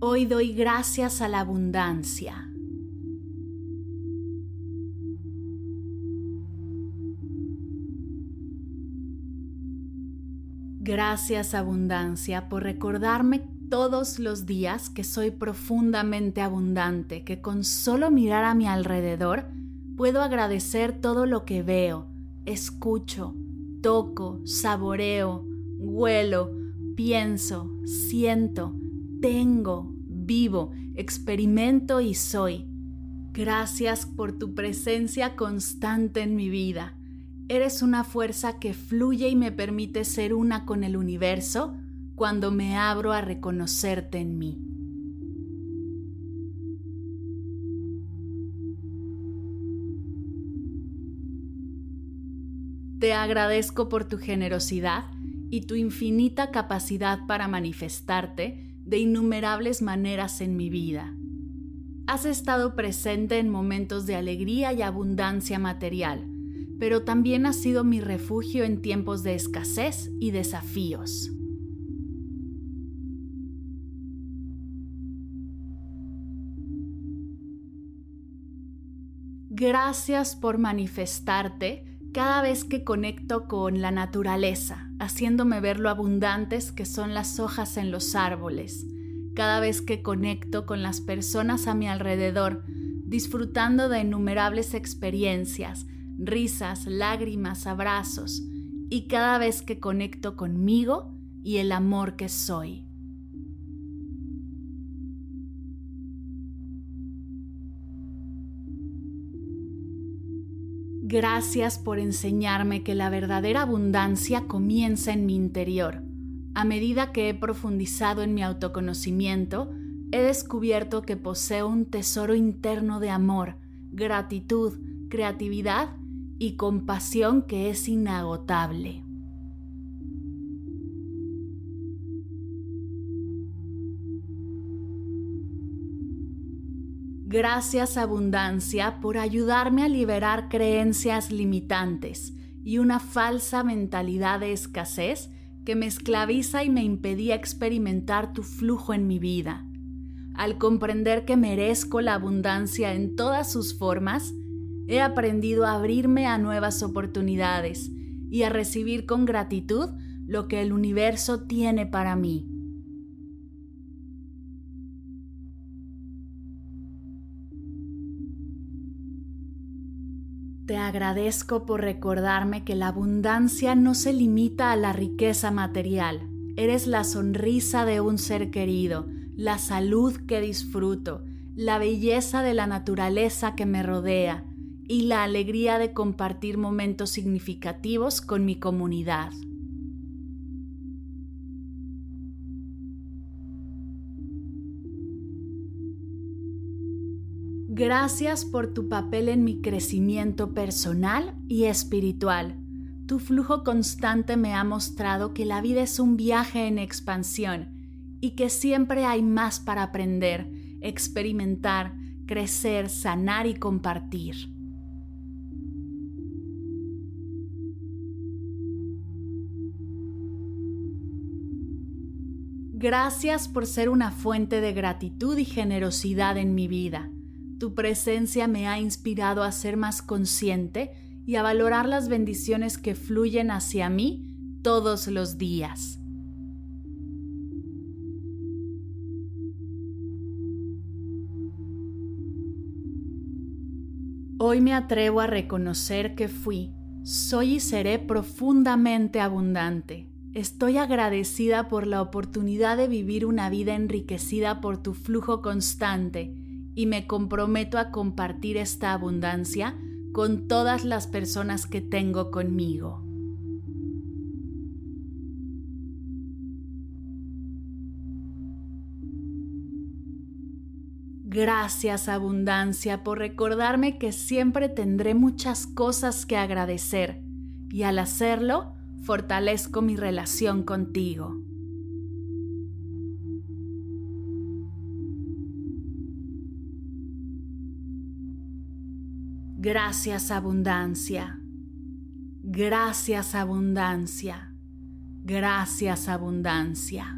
Hoy doy gracias a la abundancia. Gracias abundancia por recordarme todos los días que soy profundamente abundante, que con solo mirar a mi alrededor puedo agradecer todo lo que veo, escucho, toco, saboreo, huelo, pienso, siento, tengo, vivo, experimento y soy. Gracias por tu presencia constante en mi vida. Eres una fuerza que fluye y me permite ser una con el universo cuando me abro a reconocerte en mí. Te agradezco por tu generosidad y tu infinita capacidad para manifestarte de innumerables maneras en mi vida. Has estado presente en momentos de alegría y abundancia material, pero también has sido mi refugio en tiempos de escasez y desafíos. Gracias por manifestarte cada vez que conecto con la naturaleza, haciéndome ver lo abundantes que son las hojas en los árboles, cada vez que conecto con las personas a mi alrededor, disfrutando de innumerables experiencias, risas, lágrimas, abrazos, y cada vez que conecto conmigo y el amor que soy. Gracias por enseñarme que la verdadera abundancia comienza en mi interior. A medida que he profundizado en mi autoconocimiento, he descubierto que poseo un tesoro interno de amor, gratitud, creatividad y compasión que es inagotable. Gracias abundancia por ayudarme a liberar creencias limitantes y una falsa mentalidad de escasez que me esclaviza y me impedía experimentar tu flujo en mi vida. Al comprender que merezco la abundancia en todas sus formas, he aprendido a abrirme a nuevas oportunidades y a recibir con gratitud lo que el universo tiene para mí. Te agradezco por recordarme que la abundancia no se limita a la riqueza material. Eres la sonrisa de un ser querido, la salud que disfruto, la belleza de la naturaleza que me rodea y la alegría de compartir momentos significativos con mi comunidad. Gracias por tu papel en mi crecimiento personal y espiritual. Tu flujo constante me ha mostrado que la vida es un viaje en expansión y que siempre hay más para aprender, experimentar, crecer, sanar y compartir. Gracias por ser una fuente de gratitud y generosidad en mi vida. Tu presencia me ha inspirado a ser más consciente y a valorar las bendiciones que fluyen hacia mí todos los días. Hoy me atrevo a reconocer que fui, soy y seré profundamente abundante. Estoy agradecida por la oportunidad de vivir una vida enriquecida por tu flujo constante y me comprometo a compartir esta abundancia con todas las personas que tengo conmigo. Gracias abundancia por recordarme que siempre tendré muchas cosas que agradecer y al hacerlo fortalezco mi relación contigo. Gracias abundancia. Gracias abundancia. Gracias abundancia.